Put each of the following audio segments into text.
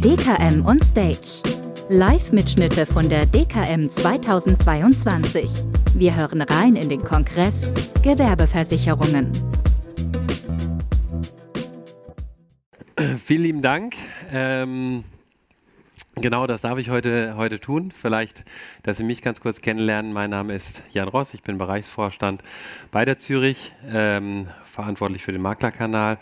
DKM on Stage. Live-Mitschnitte von der DKM 2022. Wir hören rein in den Kongress Gewerbeversicherungen. Vielen lieben Dank. Ähm, genau das darf ich heute, heute tun. Vielleicht, dass Sie mich ganz kurz kennenlernen. Mein Name ist Jan Ross. Ich bin Bereichsvorstand bei der Zürich, ähm, verantwortlich für den Maklerkanal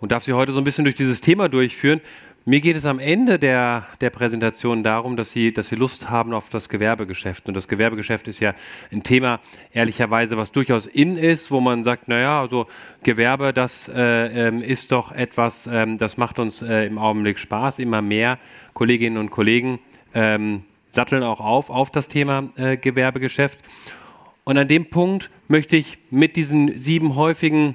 und darf Sie heute so ein bisschen durch dieses Thema durchführen. Mir geht es am Ende der, der Präsentation darum, dass Sie, dass Sie Lust haben auf das Gewerbegeschäft. Und das Gewerbegeschäft ist ja ein Thema, ehrlicherweise, was durchaus in ist, wo man sagt, naja, also Gewerbe, das äh, ähm, ist doch etwas, ähm, das macht uns äh, im Augenblick Spaß. Immer mehr Kolleginnen und Kollegen ähm, satteln auch auf auf das Thema äh, Gewerbegeschäft. Und an dem Punkt möchte ich mit diesen sieben häufigen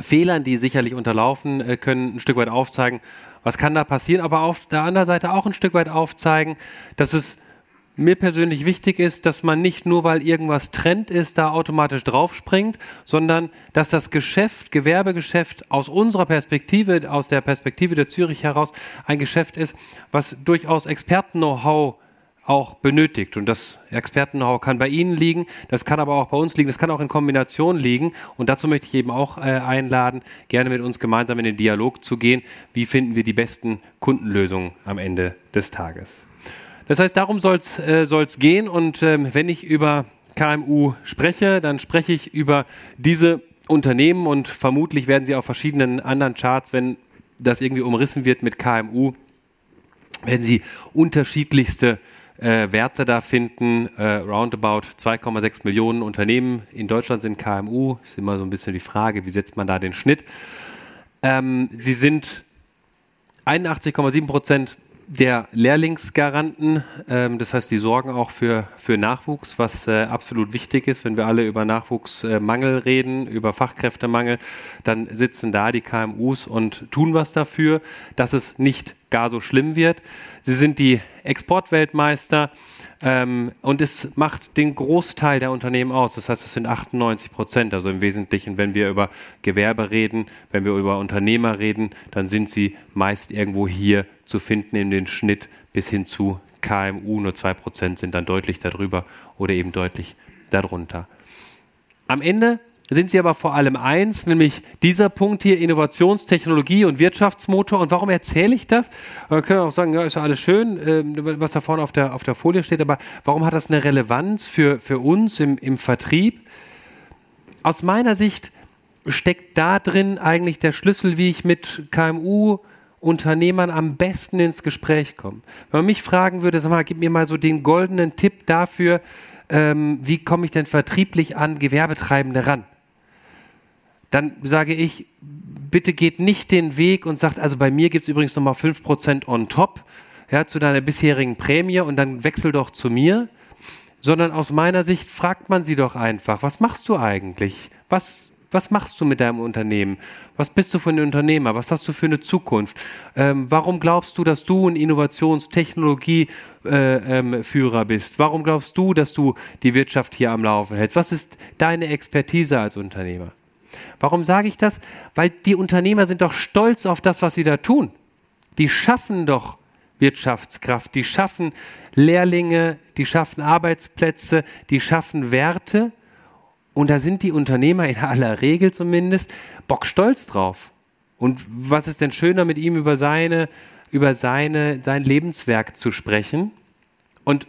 Fehlern, die sicherlich unterlaufen äh, können, ein Stück weit aufzeigen, was kann da passieren, aber auf der anderen Seite auch ein Stück weit aufzeigen, dass es mir persönlich wichtig ist, dass man nicht nur, weil irgendwas Trend ist, da automatisch draufspringt, sondern dass das Geschäft, Gewerbegeschäft aus unserer Perspektive, aus der Perspektive der Zürich heraus, ein Geschäft ist, was durchaus Experten-Know-how auch benötigt. Und das Experten-Know-how kann bei Ihnen liegen, das kann aber auch bei uns liegen, das kann auch in Kombination liegen. Und dazu möchte ich eben auch äh, einladen, gerne mit uns gemeinsam in den Dialog zu gehen. Wie finden wir die besten Kundenlösungen am Ende des Tages? Das heißt, darum soll es äh, gehen. Und ähm, wenn ich über KMU spreche, dann spreche ich über diese Unternehmen und vermutlich werden Sie auf verschiedenen anderen Charts, wenn das irgendwie umrissen wird mit KMU, werden Sie unterschiedlichste äh, Werte da finden. Äh, roundabout 2,6 Millionen Unternehmen in Deutschland sind KMU. Ist immer so ein bisschen die Frage, wie setzt man da den Schnitt? Ähm, sie sind 81,7 Prozent der Lehrlingsgaranten. Ähm, das heißt, die sorgen auch für, für Nachwuchs, was äh, absolut wichtig ist. Wenn wir alle über Nachwuchsmangel reden, über Fachkräftemangel, dann sitzen da die KMUs und tun was dafür, dass es nicht gar so schlimm wird. Sie sind die Exportweltmeister ähm, und es macht den Großteil der Unternehmen aus. Das heißt, es sind 98 Prozent. Also im Wesentlichen, wenn wir über Gewerbe reden, wenn wir über Unternehmer reden, dann sind sie meist irgendwo hier zu finden in den Schnitt bis hin zu KMU. Nur zwei Prozent sind dann deutlich darüber oder eben deutlich darunter. Am Ende sind sie aber vor allem eins, nämlich dieser Punkt hier, Innovationstechnologie und Wirtschaftsmotor. Und warum erzähle ich das? Man könnte auch sagen, ja, ist ja alles schön, äh, was da vorne auf der, auf der Folie steht, aber warum hat das eine Relevanz für, für uns im, im Vertrieb? Aus meiner Sicht steckt da drin eigentlich der Schlüssel, wie ich mit KMU Unternehmern am besten ins Gespräch komme. Wenn man mich fragen würde, sag mal, gib mir mal so den goldenen Tipp dafür, ähm, wie komme ich denn vertrieblich an Gewerbetreibende ran? Dann sage ich, bitte geht nicht den Weg und sagt, also bei mir gibt es übrigens nochmal 5% on top ja, zu deiner bisherigen Prämie und dann wechsel doch zu mir, sondern aus meiner Sicht fragt man sie doch einfach, was machst du eigentlich? Was, was machst du mit deinem Unternehmen? Was bist du für ein Unternehmer? Was hast du für eine Zukunft? Ähm, warum glaubst du, dass du ein Innovationstechnologieführer äh, ähm, bist? Warum glaubst du, dass du die Wirtschaft hier am Laufen hältst? Was ist deine Expertise als Unternehmer? Warum sage ich das? Weil die Unternehmer sind doch stolz auf das, was sie da tun. Die schaffen doch Wirtschaftskraft, die schaffen Lehrlinge, die schaffen Arbeitsplätze, die schaffen Werte. Und da sind die Unternehmer in aller Regel zumindest bockstolz drauf. Und was ist denn schöner, mit ihm über seine, über seine, sein Lebenswerk zu sprechen? Und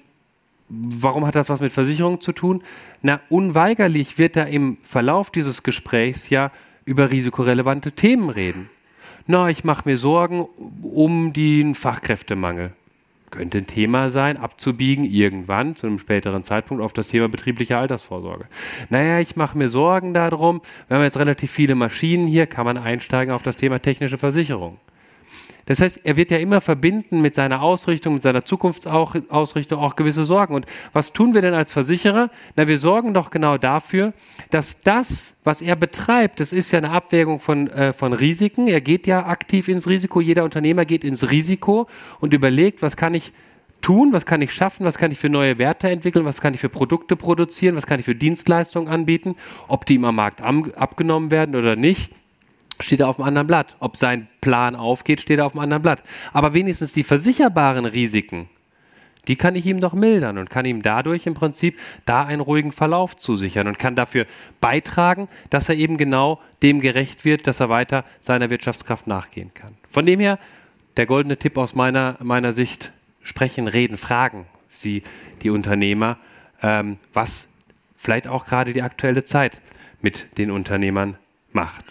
Warum hat das was mit Versicherung zu tun? Na, unweigerlich wird er im Verlauf dieses Gesprächs ja über risikorelevante Themen reden. Na, ich mache mir Sorgen um den Fachkräftemangel. Könnte ein Thema sein, abzubiegen irgendwann zu einem späteren Zeitpunkt auf das Thema betriebliche Altersvorsorge. Naja, ich mache mir Sorgen darum, wir haben jetzt relativ viele Maschinen hier, kann man einsteigen auf das Thema technische Versicherung. Das heißt, er wird ja immer verbinden mit seiner Ausrichtung, mit seiner Zukunftsausrichtung auch gewisse Sorgen. Und was tun wir denn als Versicherer? Na, wir sorgen doch genau dafür, dass das, was er betreibt, das ist ja eine Abwägung von, äh, von Risiken. Er geht ja aktiv ins Risiko. Jeder Unternehmer geht ins Risiko und überlegt, was kann ich tun, was kann ich schaffen, was kann ich für neue Werte entwickeln, was kann ich für Produkte produzieren, was kann ich für Dienstleistungen anbieten, ob die im Markt abgenommen werden oder nicht steht er auf einem anderen Blatt. Ob sein Plan aufgeht, steht er auf einem anderen Blatt. Aber wenigstens die versicherbaren Risiken, die kann ich ihm doch mildern und kann ihm dadurch im Prinzip da einen ruhigen Verlauf zusichern und kann dafür beitragen, dass er eben genau dem gerecht wird, dass er weiter seiner Wirtschaftskraft nachgehen kann. Von dem her, der goldene Tipp aus meiner, meiner Sicht, sprechen, reden, fragen Sie die Unternehmer, ähm, was vielleicht auch gerade die aktuelle Zeit mit den Unternehmern macht.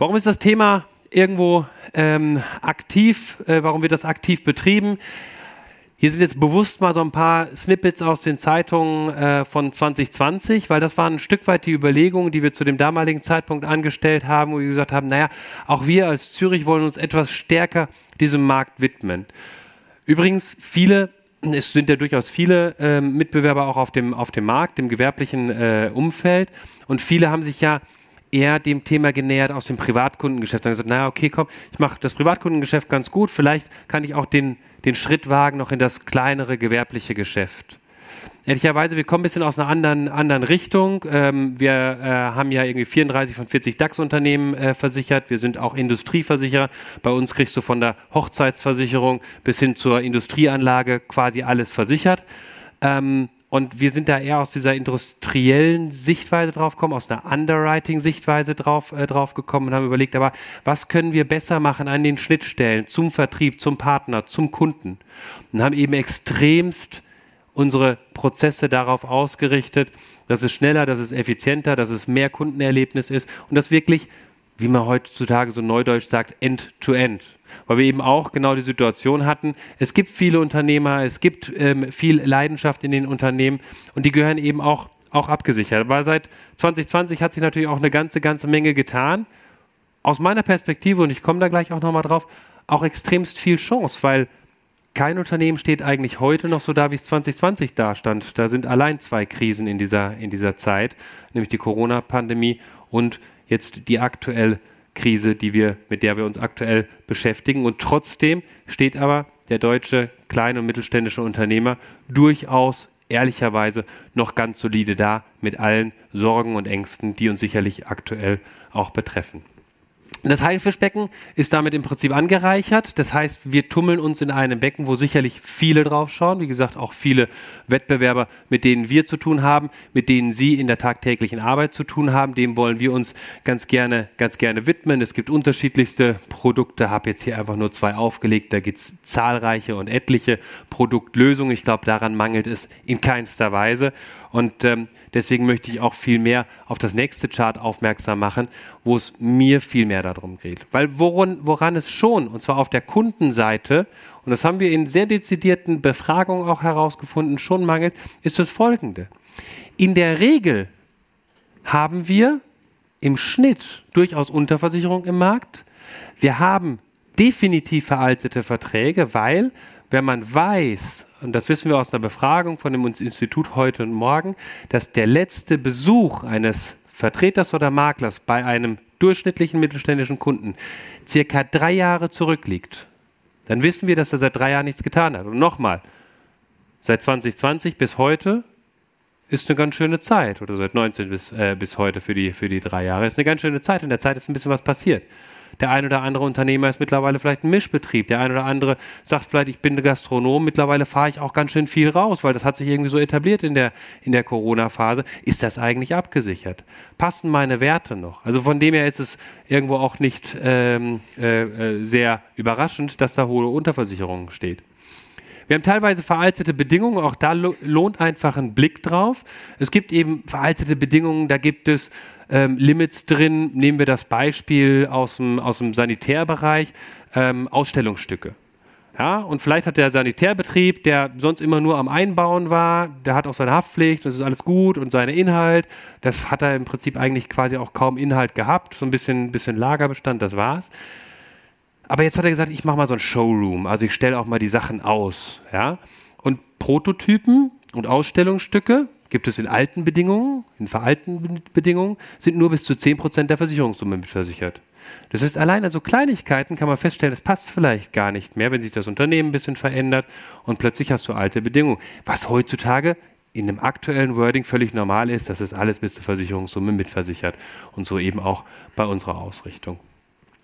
Warum ist das Thema irgendwo ähm, aktiv? Äh, warum wird das aktiv betrieben? Hier sind jetzt bewusst mal so ein paar Snippets aus den Zeitungen äh, von 2020, weil das waren ein Stück weit die Überlegungen, die wir zu dem damaligen Zeitpunkt angestellt haben, wo wir gesagt haben, naja, auch wir als Zürich wollen uns etwas stärker diesem Markt widmen. Übrigens, viele, es sind ja durchaus viele äh, Mitbewerber auch auf dem, auf dem Markt, im gewerblichen äh, Umfeld und viele haben sich ja eher dem Thema genähert aus dem Privatkundengeschäft. Dann gesagt, naja, okay, komm, ich mache das Privatkundengeschäft ganz gut, vielleicht kann ich auch den, den Schritt wagen noch in das kleinere gewerbliche Geschäft. Ehrlicherweise, wir kommen ein bisschen aus einer anderen, anderen Richtung. Ähm, wir äh, haben ja irgendwie 34 von 40 DAX-Unternehmen äh, versichert. Wir sind auch Industrieversicherer. Bei uns kriegst du von der Hochzeitsversicherung bis hin zur Industrieanlage quasi alles versichert. Ähm, und wir sind da eher aus dieser industriellen Sichtweise drauf gekommen, aus einer Underwriting-Sichtweise drauf, äh, drauf gekommen und haben überlegt, aber was können wir besser machen an den Schnittstellen zum Vertrieb, zum Partner, zum Kunden? Und haben eben extremst unsere Prozesse darauf ausgerichtet, dass es schneller, dass es effizienter, dass es mehr Kundenerlebnis ist und das wirklich, wie man heutzutage so neudeutsch sagt, end-to-end. -End weil wir eben auch genau die Situation hatten, es gibt viele Unternehmer, es gibt ähm, viel Leidenschaft in den Unternehmen und die gehören eben auch, auch abgesichert. Weil seit 2020 hat sich natürlich auch eine ganze, ganze Menge getan. Aus meiner Perspektive, und ich komme da gleich auch nochmal drauf, auch extremst viel Chance, weil kein Unternehmen steht eigentlich heute noch so da, wie es 2020 da stand. Da sind allein zwei Krisen in dieser, in dieser Zeit, nämlich die Corona-Pandemie und jetzt die aktuell Krise, die wir, mit der wir uns aktuell beschäftigen. Und trotzdem steht aber der deutsche kleine und mittelständische Unternehmer durchaus ehrlicherweise noch ganz solide da mit allen Sorgen und Ängsten, die uns sicherlich aktuell auch betreffen. Das Haifischbecken ist damit im Prinzip angereichert. Das heißt, wir tummeln uns in einem Becken, wo sicherlich viele drauf schauen. Wie gesagt, auch viele Wettbewerber, mit denen wir zu tun haben, mit denen Sie in der tagtäglichen Arbeit zu tun haben. Dem wollen wir uns ganz gerne, ganz gerne widmen. Es gibt unterschiedlichste Produkte. Habe jetzt hier einfach nur zwei aufgelegt. Da gibt es zahlreiche und etliche Produktlösungen. Ich glaube, daran mangelt es in keinster Weise. Und ähm, deswegen möchte ich auch viel mehr auf das nächste Chart aufmerksam machen, wo es mir viel mehr darum geht. Weil woran, woran es schon, und zwar auf der Kundenseite, und das haben wir in sehr dezidierten Befragungen auch herausgefunden, schon mangelt, ist das folgende. In der Regel haben wir im Schnitt durchaus Unterversicherung im Markt. Wir haben definitiv veraltete Verträge, weil wenn man weiß, und das wissen wir aus einer Befragung von dem Institut heute und morgen, dass der letzte Besuch eines Vertreters oder Maklers bei einem durchschnittlichen mittelständischen Kunden circa drei Jahre zurückliegt, dann wissen wir, dass er seit drei Jahren nichts getan hat. Und nochmal, seit 2020 bis heute ist eine ganz schöne Zeit, oder seit 19 bis, äh, bis heute für die, für die drei Jahre, ist eine ganz schöne Zeit. In der Zeit ist ein bisschen was passiert. Der ein oder andere Unternehmer ist mittlerweile vielleicht ein Mischbetrieb. Der ein oder andere sagt vielleicht, ich bin Gastronom. Mittlerweile fahre ich auch ganz schön viel raus, weil das hat sich irgendwie so etabliert in der, in der Corona-Phase. Ist das eigentlich abgesichert? Passen meine Werte noch? Also von dem her ist es irgendwo auch nicht ähm, äh, äh sehr überraschend, dass da hohe Unterversicherungen steht. Wir haben teilweise veraltete Bedingungen, auch da lohnt einfach ein Blick drauf. Es gibt eben veraltete Bedingungen, da gibt es ähm, Limits drin. Nehmen wir das Beispiel aus dem, aus dem Sanitärbereich, ähm, Ausstellungsstücke. Ja, und vielleicht hat der Sanitärbetrieb, der sonst immer nur am Einbauen war, der hat auch seine Haftpflicht, das ist alles gut und seine Inhalt, das hat er im Prinzip eigentlich quasi auch kaum Inhalt gehabt, so ein bisschen, bisschen Lagerbestand, das war's. Aber jetzt hat er gesagt, ich mache mal so ein Showroom, also ich stelle auch mal die Sachen aus, ja. Und Prototypen und Ausstellungsstücke, gibt es in alten Bedingungen, in veralteten Bedingungen, sind nur bis zu 10% der Versicherungssumme mitversichert. Das heißt, allein an so Kleinigkeiten kann man feststellen, das passt vielleicht gar nicht mehr, wenn sich das Unternehmen ein bisschen verändert und plötzlich hast du alte Bedingungen. Was heutzutage in dem aktuellen Wording völlig normal ist, dass es alles bis zur Versicherungssumme mitversichert und so eben auch bei unserer Ausrichtung.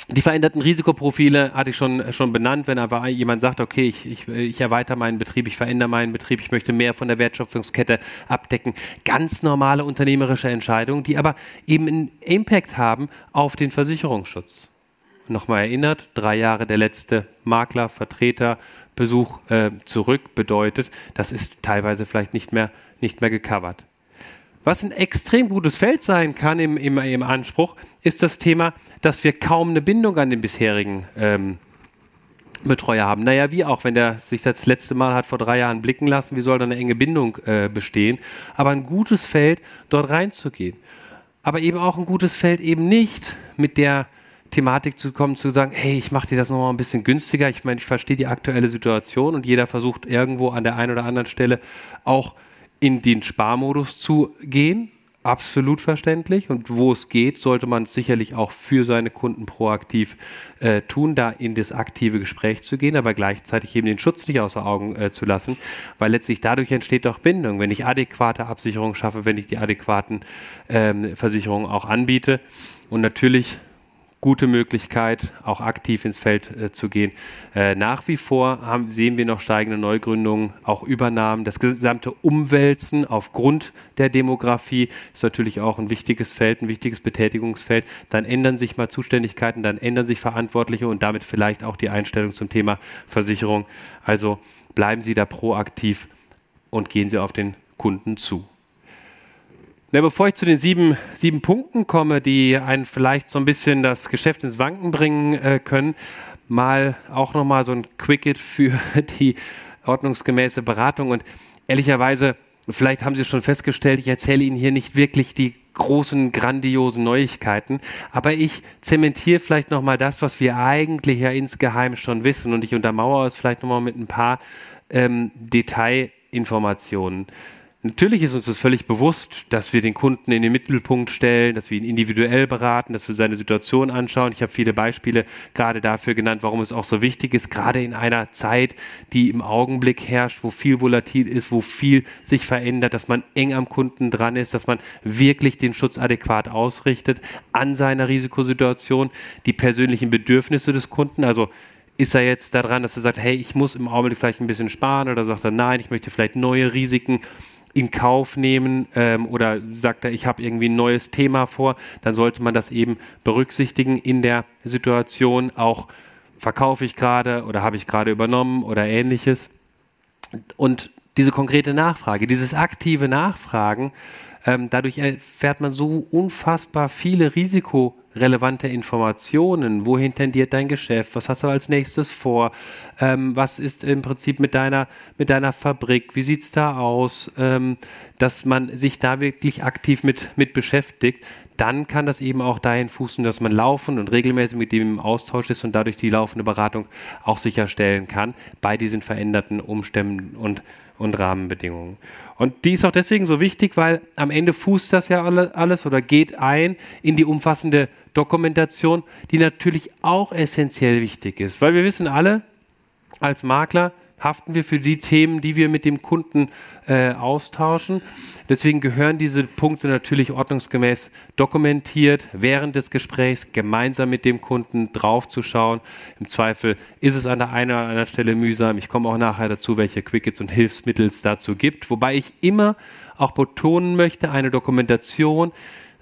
Die veränderten Risikoprofile hatte ich schon, schon benannt, wenn aber jemand sagt, okay, ich, ich, ich erweitere meinen Betrieb, ich verändere meinen Betrieb, ich möchte mehr von der Wertschöpfungskette abdecken. Ganz normale unternehmerische Entscheidungen, die aber eben einen Impact haben auf den Versicherungsschutz. Nochmal erinnert, drei Jahre der letzte Makler, Vertreter, Besuch äh, zurück bedeutet, das ist teilweise vielleicht nicht mehr, nicht mehr gecovert. Was ein extrem gutes Feld sein kann im, im, im Anspruch, ist das Thema, dass wir kaum eine Bindung an den bisherigen ähm, Betreuer haben. Naja, wie auch, wenn der sich das letzte Mal hat vor drei Jahren blicken lassen, wie soll da eine enge Bindung äh, bestehen? Aber ein gutes Feld, dort reinzugehen. Aber eben auch ein gutes Feld, eben nicht mit der Thematik zu kommen, zu sagen, hey, ich mache dir das nochmal ein bisschen günstiger. Ich meine, ich verstehe die aktuelle Situation und jeder versucht irgendwo an der einen oder anderen Stelle auch in den Sparmodus zu gehen. Absolut verständlich. Und wo es geht, sollte man sicherlich auch für seine Kunden proaktiv äh, tun, da in das aktive Gespräch zu gehen, aber gleichzeitig eben den Schutz nicht außer Augen äh, zu lassen, weil letztlich dadurch entsteht doch Bindung. Wenn ich adäquate Absicherung schaffe, wenn ich die adäquaten ähm, Versicherungen auch anbiete und natürlich gute Möglichkeit, auch aktiv ins Feld äh, zu gehen. Äh, nach wie vor haben, sehen wir noch steigende Neugründungen, auch Übernahmen. Das gesamte Umwälzen aufgrund der Demografie ist natürlich auch ein wichtiges Feld, ein wichtiges Betätigungsfeld. Dann ändern sich mal Zuständigkeiten, dann ändern sich Verantwortliche und damit vielleicht auch die Einstellung zum Thema Versicherung. Also bleiben Sie da proaktiv und gehen Sie auf den Kunden zu. Na, bevor ich zu den sieben, sieben Punkten komme, die einen vielleicht so ein bisschen das Geschäft ins Wanken bringen äh, können, mal auch nochmal so ein Quicket für die ordnungsgemäße Beratung. Und ehrlicherweise, vielleicht haben Sie schon festgestellt, ich erzähle Ihnen hier nicht wirklich die großen, grandiosen Neuigkeiten, aber ich zementiere vielleicht nochmal das, was wir eigentlich ja insgeheim schon wissen und ich untermauere es vielleicht nochmal mit ein paar ähm, Detailinformationen. Natürlich ist uns das völlig bewusst, dass wir den Kunden in den Mittelpunkt stellen, dass wir ihn individuell beraten, dass wir seine Situation anschauen. Ich habe viele Beispiele gerade dafür genannt, warum es auch so wichtig ist, gerade in einer Zeit, die im Augenblick herrscht, wo viel volatil ist, wo viel sich verändert, dass man eng am Kunden dran ist, dass man wirklich den Schutz adäquat ausrichtet an seiner Risikosituation, die persönlichen Bedürfnisse des Kunden, also ist er jetzt daran, dass er sagt, hey, ich muss im Augenblick vielleicht ein bisschen sparen oder sagt er, nein, ich möchte vielleicht neue Risiken in Kauf nehmen ähm, oder sagt er, ich habe irgendwie ein neues Thema vor, dann sollte man das eben berücksichtigen in der Situation. Auch verkaufe ich gerade oder habe ich gerade übernommen oder ähnliches. Und diese konkrete Nachfrage, dieses aktive Nachfragen, ähm, dadurch erfährt man so unfassbar viele Risiko relevante Informationen. Wohin tendiert dein Geschäft? Was hast du als nächstes vor? Ähm, was ist im Prinzip mit deiner, mit deiner Fabrik? Wie sieht es da aus? Ähm, dass man sich da wirklich aktiv mit, mit beschäftigt. Dann kann das eben auch dahin fußen, dass man laufend und regelmäßig mit dem im Austausch ist und dadurch die laufende Beratung auch sicherstellen kann bei diesen veränderten Umständen und, und Rahmenbedingungen. Und die ist auch deswegen so wichtig, weil am Ende fußt das ja alles oder geht ein in die umfassende Dokumentation, die natürlich auch essentiell wichtig ist. Weil wir wissen alle, als Makler haften wir für die Themen, die wir mit dem Kunden äh, austauschen. Deswegen gehören diese Punkte natürlich ordnungsgemäß dokumentiert, während des Gesprächs gemeinsam mit dem Kunden draufzuschauen. Im Zweifel ist es an der einen oder anderen Stelle mühsam. Ich komme auch nachher dazu, welche Quickets und Hilfsmittel es dazu gibt. Wobei ich immer auch betonen möchte, eine Dokumentation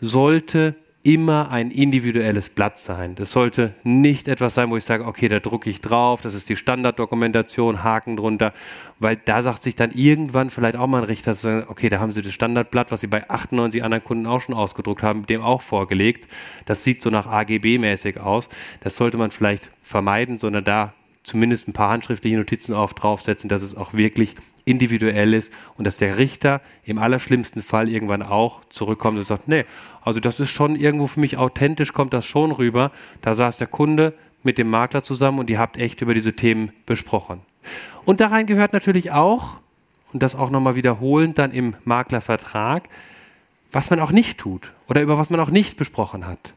sollte immer ein individuelles Blatt sein. Das sollte nicht etwas sein, wo ich sage, okay, da drucke ich drauf, das ist die Standarddokumentation, Haken drunter, weil da sagt sich dann irgendwann vielleicht auch mal ein Richter, okay, da haben Sie das Standardblatt, was Sie bei 98 anderen Kunden auch schon ausgedruckt haben, dem auch vorgelegt. Das sieht so nach AGB-mäßig aus. Das sollte man vielleicht vermeiden, sondern da zumindest ein paar handschriftliche Notizen auf draufsetzen, dass es auch wirklich individuell ist und dass der Richter im allerschlimmsten Fall irgendwann auch zurückkommt und sagt, nee, also das ist schon irgendwo für mich authentisch, kommt das schon rüber. Da saß der Kunde mit dem Makler zusammen und ihr habt echt über diese Themen besprochen. Und da rein gehört natürlich auch, und das auch nochmal wiederholend dann im Maklervertrag, was man auch nicht tut oder über was man auch nicht besprochen hat.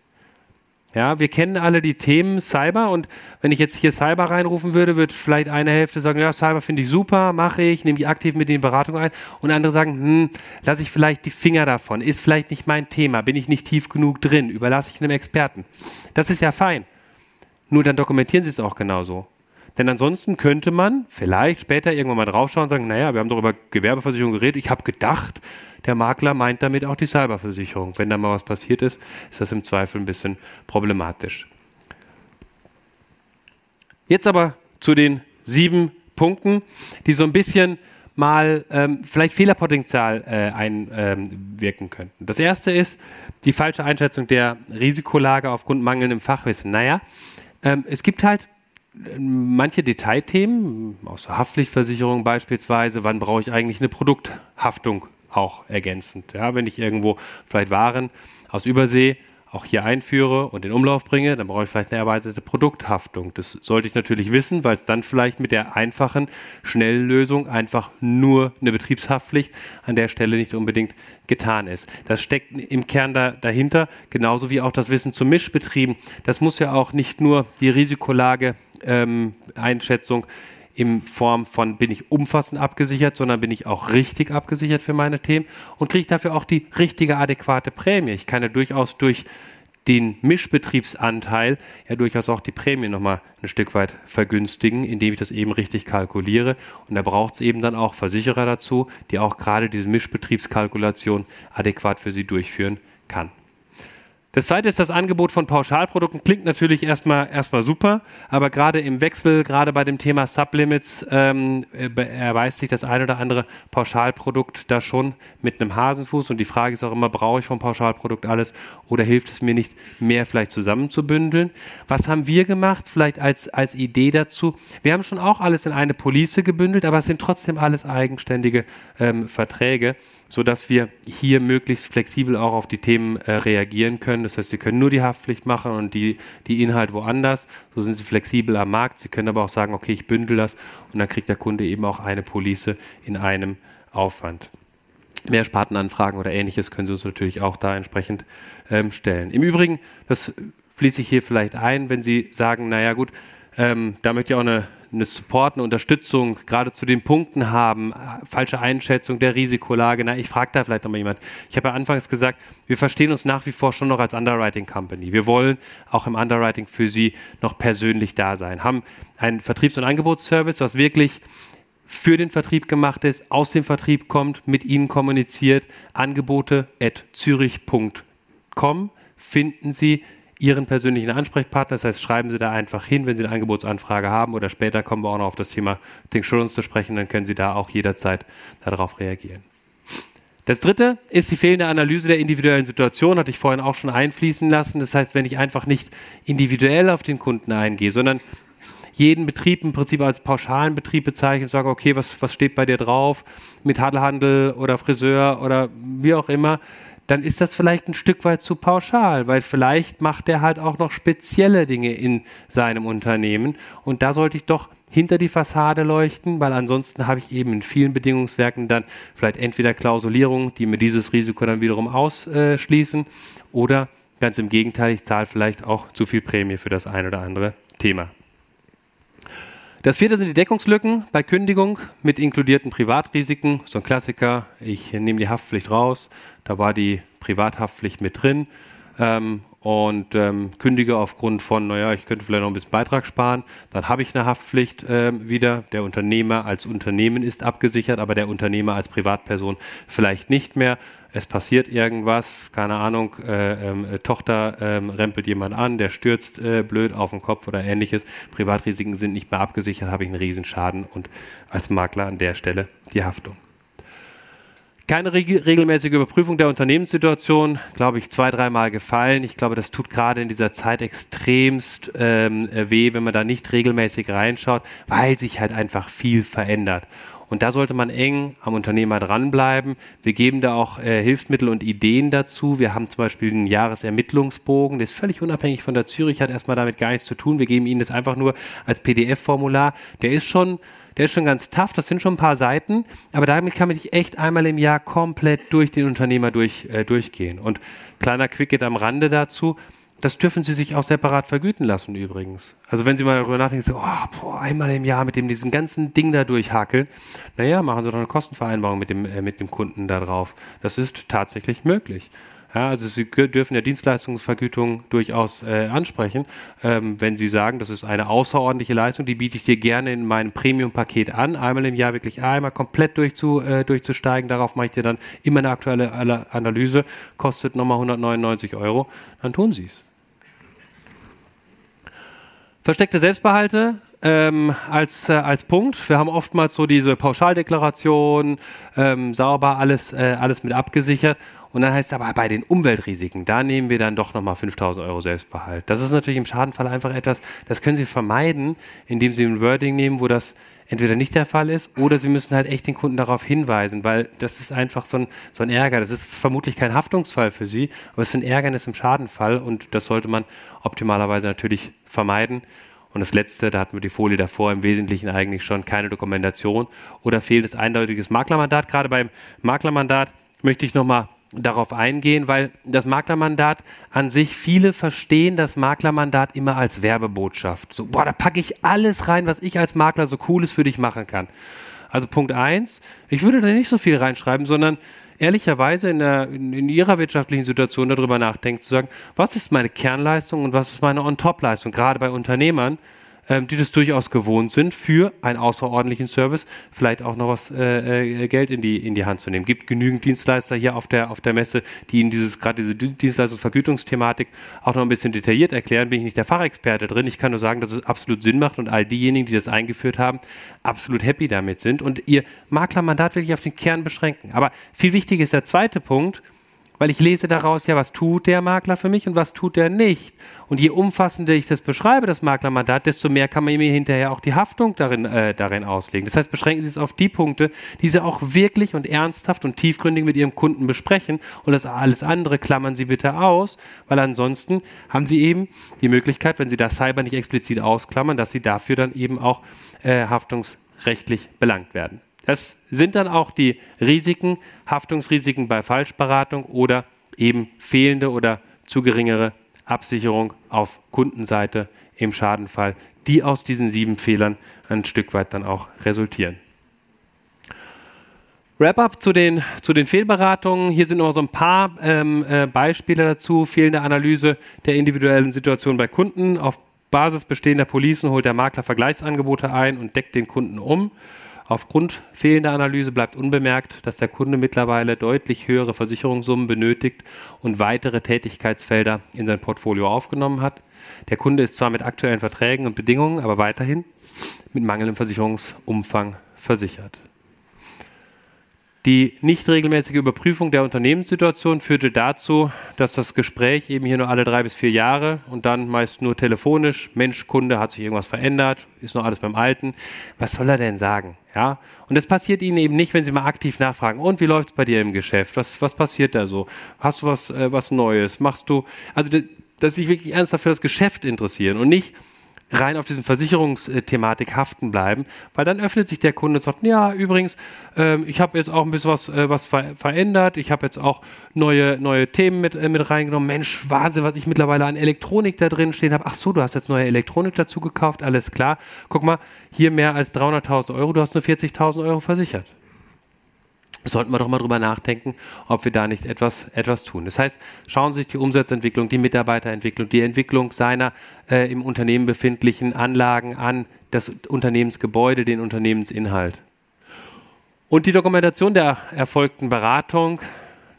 Ja, wir kennen alle die Themen Cyber und wenn ich jetzt hier Cyber reinrufen würde, wird vielleicht eine Hälfte sagen, ja, Cyber finde ich super, mache ich, nehme ich aktiv mit in Beratung ein und andere sagen, hm, lasse ich vielleicht die Finger davon, ist vielleicht nicht mein Thema, bin ich nicht tief genug drin, überlasse ich einem Experten. Das ist ja fein. Nur dann dokumentieren Sie es auch genauso. Denn ansonsten könnte man vielleicht später irgendwann mal draufschauen und sagen, naja, wir haben doch über Gewerbeversicherung geredet. Ich habe gedacht, der Makler meint damit auch die Cyberversicherung. Wenn da mal was passiert ist, ist das im Zweifel ein bisschen problematisch. Jetzt aber zu den sieben Punkten, die so ein bisschen mal ähm, vielleicht Fehlerpotenzial äh, einwirken ähm, könnten. Das erste ist die falsche Einschätzung der Risikolage aufgrund mangelndem Fachwissen. Naja, ähm, es gibt halt manche Detailthemen, aus der Haftpflichtversicherung beispielsweise, wann brauche ich eigentlich eine Produkthaftung auch ergänzend. Ja, wenn ich irgendwo vielleicht Waren aus Übersee auch hier einführe und in Umlauf bringe, dann brauche ich vielleicht eine erweiterte Produkthaftung. Das sollte ich natürlich wissen, weil es dann vielleicht mit der einfachen, schnellen Lösung einfach nur eine Betriebshaftpflicht an der Stelle nicht unbedingt getan ist. Das steckt im Kern da, dahinter, genauso wie auch das Wissen zu Mischbetrieben. Das muss ja auch nicht nur die Risikolage ähm, Einschätzung in Form von bin ich umfassend abgesichert, sondern bin ich auch richtig abgesichert für meine Themen und kriege dafür auch die richtige, adäquate Prämie. Ich kann ja durchaus durch den Mischbetriebsanteil ja durchaus auch die Prämie nochmal ein Stück weit vergünstigen, indem ich das eben richtig kalkuliere. Und da braucht es eben dann auch Versicherer dazu, die auch gerade diese Mischbetriebskalkulation adäquat für sie durchführen kann. Das zweite ist das Angebot von Pauschalprodukten. Klingt natürlich erstmal, erstmal super, aber gerade im Wechsel, gerade bei dem Thema Sublimits, ähm, erweist sich das ein oder andere Pauschalprodukt da schon mit einem Hasenfuß. Und die Frage ist auch immer, brauche ich vom Pauschalprodukt alles oder hilft es mir nicht, mehr vielleicht zusammenzubündeln? Was haben wir gemacht, vielleicht als, als Idee dazu? Wir haben schon auch alles in eine Police gebündelt, aber es sind trotzdem alles eigenständige ähm, Verträge sodass wir hier möglichst flexibel auch auf die Themen äh, reagieren können. Das heißt, Sie können nur die Haftpflicht machen und die, die Inhalt woanders. So sind Sie flexibel am Markt. Sie können aber auch sagen, okay, ich bündel das und dann kriegt der Kunde eben auch eine Police in einem Aufwand. Mehr Spartenanfragen oder ähnliches können Sie uns natürlich auch da entsprechend ähm, stellen. Im Übrigen, das fließt sich hier vielleicht ein, wenn Sie sagen, naja gut, ähm, da möchte ich auch eine eine Support, eine Unterstützung gerade zu den Punkten haben, äh, falsche Einschätzung der Risikolage. Na, ich frage da vielleicht nochmal jemand. Ich habe ja anfangs gesagt, wir verstehen uns nach wie vor schon noch als Underwriting Company. Wir wollen auch im Underwriting für Sie noch persönlich da sein. Haben einen Vertriebs- und Angebotsservice, was wirklich für den Vertrieb gemacht ist, aus dem Vertrieb kommt, mit Ihnen kommuniziert. Angebote at zürich.com finden Sie Ihren persönlichen Ansprechpartner. Das heißt, schreiben Sie da einfach hin, wenn Sie eine Angebotsanfrage haben oder später kommen wir auch noch auf das Thema Insurance zu sprechen, dann können Sie da auch jederzeit darauf reagieren. Das dritte ist die fehlende Analyse der individuellen Situation, hatte ich vorhin auch schon einfließen lassen. Das heißt, wenn ich einfach nicht individuell auf den Kunden eingehe, sondern jeden Betrieb im Prinzip als pauschalen Betrieb bezeichne und sage, okay, was, was steht bei dir drauf? Metallhandel oder Friseur oder wie auch immer, dann ist das vielleicht ein Stück weit zu pauschal, weil vielleicht macht er halt auch noch spezielle Dinge in seinem Unternehmen und da sollte ich doch hinter die Fassade leuchten, weil ansonsten habe ich eben in vielen Bedingungswerken dann vielleicht entweder Klausulierungen, die mir dieses Risiko dann wiederum ausschließen oder ganz im Gegenteil, ich zahle vielleicht auch zu viel Prämie für das ein oder andere Thema. Das vierte sind die Deckungslücken bei Kündigung mit inkludierten Privatrisiken. So ein Klassiker, ich nehme die Haftpflicht raus, da war die Privathaftpflicht mit drin ähm, und ähm, kündige aufgrund von, naja, ich könnte vielleicht noch ein bisschen Beitrag sparen, dann habe ich eine Haftpflicht äh, wieder. Der Unternehmer als Unternehmen ist abgesichert, aber der Unternehmer als Privatperson vielleicht nicht mehr. Es passiert irgendwas, keine Ahnung, äh, äh, Tochter ähm, rempelt jemand an, der stürzt äh, blöd auf den Kopf oder ähnliches. Privatrisiken sind nicht mehr abgesichert, habe ich einen Riesenschaden und als Makler an der Stelle die Haftung. Keine regelmäßige Überprüfung der Unternehmenssituation, glaube ich, zwei, dreimal gefallen. Ich glaube, das tut gerade in dieser Zeit extremst ähm, weh, wenn man da nicht regelmäßig reinschaut, weil sich halt einfach viel verändert. Und da sollte man eng am Unternehmer dranbleiben. Wir geben da auch äh, Hilfsmittel und Ideen dazu. Wir haben zum Beispiel einen Jahresermittlungsbogen, der ist völlig unabhängig von der Zürich, hat erstmal damit gar nichts zu tun. Wir geben Ihnen das einfach nur als PDF-Formular. Der ist schon der ist schon ganz tough, das sind schon ein paar Seiten, aber damit kann man sich echt einmal im Jahr komplett durch den Unternehmer durch, äh, durchgehen. Und kleiner Quicket am Rande dazu, das dürfen Sie sich auch separat vergüten lassen übrigens. Also wenn Sie mal darüber nachdenken, so, oh, boah, einmal im Jahr mit dem diesen ganzen Ding da durchhakeln, naja, machen Sie doch eine Kostenvereinbarung mit dem, äh, mit dem Kunden da drauf. Das ist tatsächlich möglich. Ja, also Sie dürfen ja Dienstleistungsvergütung durchaus äh, ansprechen. Ähm, wenn Sie sagen, das ist eine außerordentliche Leistung, die biete ich dir gerne in meinem Premium-Paket an, einmal im Jahr wirklich einmal komplett durchzu, äh, durchzusteigen. Darauf mache ich dir dann immer eine aktuelle Analyse, kostet nochmal 199 Euro, dann tun Sie es. Versteckte Selbstbehalte ähm, als, äh, als Punkt. Wir haben oftmals so diese Pauschaldeklaration, ähm, sauber alles, äh, alles mit abgesichert. Und dann heißt es aber bei den Umweltrisiken, da nehmen wir dann doch nochmal 5000 Euro Selbstbehalt. Das ist natürlich im Schadenfall einfach etwas, das können Sie vermeiden, indem Sie ein Wording nehmen, wo das entweder nicht der Fall ist oder Sie müssen halt echt den Kunden darauf hinweisen, weil das ist einfach so ein, so ein Ärger. Das ist vermutlich kein Haftungsfall für Sie, aber es ist ein Ärgernis im Schadenfall und das sollte man optimalerweise natürlich vermeiden. Und das letzte, da hatten wir die Folie davor, im Wesentlichen eigentlich schon keine Dokumentation oder fehlendes eindeutiges Maklermandat. Gerade beim Maklermandat möchte ich nochmal darauf eingehen, weil das Maklermandat an sich, viele verstehen das Maklermandat immer als Werbebotschaft. So, boah, da packe ich alles rein, was ich als Makler so Cooles für dich machen kann. Also Punkt eins, ich würde da nicht so viel reinschreiben, sondern ehrlicherweise in, der, in, in Ihrer wirtschaftlichen Situation darüber nachdenken, zu sagen, was ist meine Kernleistung und was ist meine On-Top-Leistung, gerade bei Unternehmern, ähm, die das durchaus gewohnt sind, für einen außerordentlichen Service vielleicht auch noch was äh, äh, Geld in die, in die Hand zu nehmen. Gibt genügend Dienstleister hier auf der, auf der Messe, die Ihnen dieses, gerade diese Dienstleistungsvergütungsthematik auch noch ein bisschen detailliert erklären. Bin ich nicht der Fachexperte drin. Ich kann nur sagen, dass es absolut Sinn macht und all diejenigen, die das eingeführt haben, absolut happy damit sind und ihr Maklermandat wirklich auf den Kern beschränken. Aber viel wichtiger ist der zweite Punkt, weil ich lese daraus ja, was tut der Makler für mich und was tut er nicht. Und je umfassender ich das beschreibe, das Maklermandat, desto mehr kann man mir hinterher auch die Haftung darin, äh, darin auslegen. Das heißt, beschränken Sie es auf die Punkte, die Sie auch wirklich und ernsthaft und tiefgründig mit Ihrem Kunden besprechen. Und das alles andere klammern Sie bitte aus, weil ansonsten haben Sie eben die Möglichkeit, wenn Sie das Cyber nicht explizit ausklammern, dass Sie dafür dann eben auch äh, haftungsrechtlich belangt werden. Das sind dann auch die Risiken, Haftungsrisiken bei Falschberatung oder eben fehlende oder zu geringere Absicherung auf Kundenseite im Schadenfall, die aus diesen sieben Fehlern ein Stück weit dann auch resultieren. Wrap-up zu den, zu den Fehlberatungen. Hier sind noch so ein paar ähm, äh, Beispiele dazu. Fehlende Analyse der individuellen Situation bei Kunden. Auf Basis bestehender Policen holt der Makler Vergleichsangebote ein und deckt den Kunden um. Aufgrund fehlender Analyse bleibt unbemerkt, dass der Kunde mittlerweile deutlich höhere Versicherungssummen benötigt und weitere Tätigkeitsfelder in sein Portfolio aufgenommen hat. Der Kunde ist zwar mit aktuellen Verträgen und Bedingungen, aber weiterhin mit mangelndem Versicherungsumfang versichert. Die nicht regelmäßige Überprüfung der Unternehmenssituation führte dazu, dass das Gespräch eben hier nur alle drei bis vier Jahre und dann meist nur telefonisch, Mensch, Kunde, hat sich irgendwas verändert, ist noch alles beim Alten. Was soll er denn sagen? Ja? Und das passiert Ihnen eben nicht, wenn Sie mal aktiv nachfragen. Und wie läuft es bei dir im Geschäft? Was, was passiert da so? Hast du was, äh, was Neues? Machst du, also, dass Sie sich wirklich ernsthaft für das Geschäft interessieren und nicht, rein auf diesen Versicherungsthematik haften bleiben, weil dann öffnet sich der Kunde und sagt, ja, übrigens, äh, ich habe jetzt auch ein bisschen was, äh, was ver verändert, ich habe jetzt auch neue, neue Themen mit, äh, mit reingenommen. Mensch, Wahnsinn, was ich mittlerweile an Elektronik da drin stehen habe. Ach so, du hast jetzt neue Elektronik dazu gekauft, alles klar. Guck mal, hier mehr als 300.000 Euro, du hast nur 40.000 Euro versichert sollten wir doch mal drüber nachdenken, ob wir da nicht etwas, etwas tun. Das heißt, schauen Sie sich die Umsatzentwicklung, die Mitarbeiterentwicklung, die Entwicklung seiner äh, im Unternehmen befindlichen Anlagen an, das Unternehmensgebäude, den Unternehmensinhalt. Und die Dokumentation der erfolgten Beratung,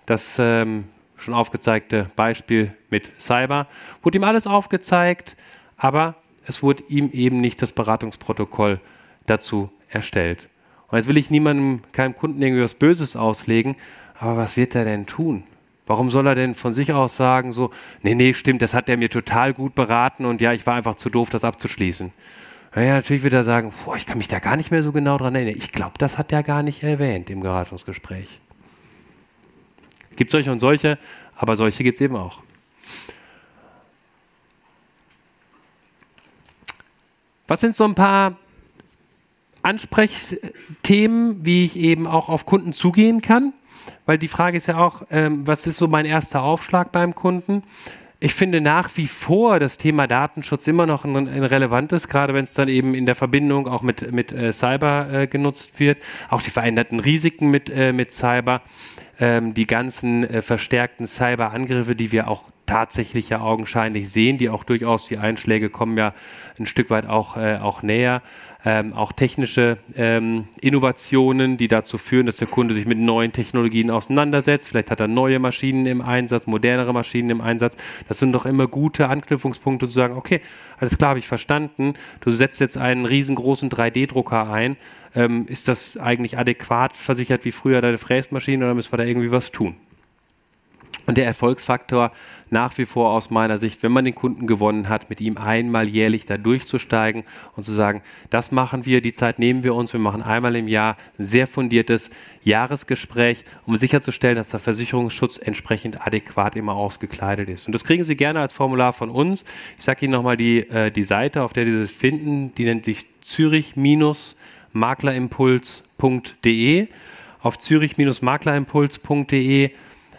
das ähm, schon aufgezeigte Beispiel mit Cyber, wurde ihm alles aufgezeigt, aber es wurde ihm eben nicht das Beratungsprotokoll dazu erstellt. Und jetzt will ich niemandem, keinem Kunden irgendwie was Böses auslegen, aber was wird er denn tun? Warum soll er denn von sich aus sagen, so, nee, nee, stimmt, das hat er mir total gut beraten und ja, ich war einfach zu doof, das abzuschließen. Naja, natürlich wird er sagen, boah, ich kann mich da gar nicht mehr so genau dran erinnern. Ich glaube, das hat er gar nicht erwähnt im Beratungsgespräch. Es gibt solche und solche, aber solche gibt es eben auch. Was sind so ein paar Ansprechthemen, wie ich eben auch auf Kunden zugehen kann. Weil die Frage ist ja auch, ähm, was ist so mein erster Aufschlag beim Kunden? ich finde nach wie vor das Thema Datenschutz immer noch ein, ein relevantes, gerade wenn es dann eben in der Verbindung auch mit, mit äh, Cyber äh, genutzt wird. Auch die veränderten Risiken mit, äh, mit Cyber, ähm, die ganzen äh, verstärkten Cyberangriffe, die wir auch tatsächlich ja augenscheinlich sehen, die auch durchaus, die Einschläge kommen ja ein Stück weit auch, äh, auch näher ähm, auch technische ähm, Innovationen, die dazu führen, dass der Kunde sich mit neuen Technologien auseinandersetzt. Vielleicht hat er neue Maschinen im Einsatz, modernere Maschinen im Einsatz. Das sind doch immer gute Anknüpfungspunkte zu sagen, okay, alles klar, habe ich verstanden. Du setzt jetzt einen riesengroßen 3D-Drucker ein. Ähm, ist das eigentlich adäquat versichert wie früher deine Fräsmaschine oder müssen wir da irgendwie was tun? Und der Erfolgsfaktor nach wie vor aus meiner Sicht, wenn man den Kunden gewonnen hat, mit ihm einmal jährlich da durchzusteigen und zu sagen, das machen wir, die Zeit nehmen wir uns, wir machen einmal im Jahr ein sehr fundiertes Jahresgespräch, um sicherzustellen, dass der Versicherungsschutz entsprechend adäquat immer ausgekleidet ist. Und das kriegen Sie gerne als Formular von uns. Ich sage Ihnen nochmal die, äh, die Seite, auf der Sie das finden, die nennt sich zürich-maklerimpuls.de. Auf zürich-maklerimpuls.de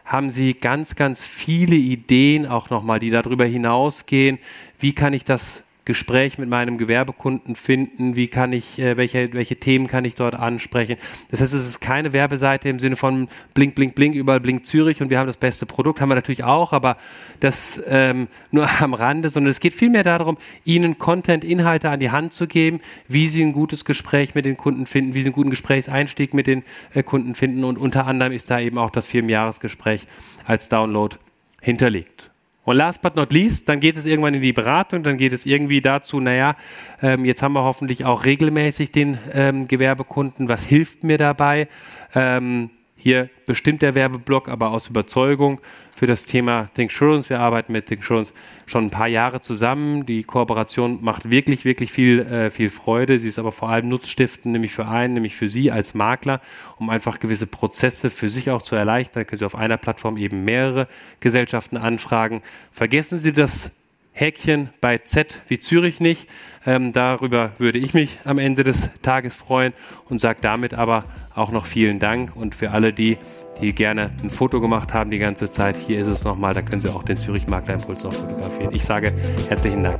haben Sie ganz, ganz viele Ideen auch nochmal, die darüber hinausgehen. Wie kann ich das Gespräch mit meinem Gewerbekunden finden, wie kann ich, äh, welche, welche Themen kann ich dort ansprechen. Das heißt, es ist keine Werbeseite im Sinne von blink, blink, blink, überall blinkt Zürich und wir haben das beste Produkt, haben wir natürlich auch, aber das ähm, nur am Rande, sondern es geht vielmehr darum, ihnen Content, Inhalte an die Hand zu geben, wie sie ein gutes Gespräch mit den Kunden finden, wie sie einen guten Gesprächseinstieg mit den äh, Kunden finden und unter anderem ist da eben auch das Firmenjahresgespräch als Download hinterlegt. Und last but not least, dann geht es irgendwann in die Beratung, dann geht es irgendwie dazu, naja, ähm, jetzt haben wir hoffentlich auch regelmäßig den ähm, Gewerbekunden, was hilft mir dabei? Ähm, hier bestimmt der Werbeblock, aber aus Überzeugung für das Thema Thinksurance. Wir arbeiten mit Thinksurance schon ein paar Jahre zusammen. Die Kooperation macht wirklich, wirklich viel, äh, viel Freude. Sie ist aber vor allem nutzstiftend, nämlich für einen, nämlich für Sie als Makler, um einfach gewisse Prozesse für sich auch zu erleichtern. Können Sie auf einer Plattform eben mehrere Gesellschaften anfragen. Vergessen Sie das Häkchen bei Z wie Zürich nicht. Ähm, darüber würde ich mich am Ende des Tages freuen und sage damit aber auch noch vielen Dank und für alle die, die gerne ein Foto gemacht haben die ganze Zeit, hier ist es nochmal, da können Sie auch den Zürich Makler Impuls noch fotografieren. Ich sage herzlichen Dank.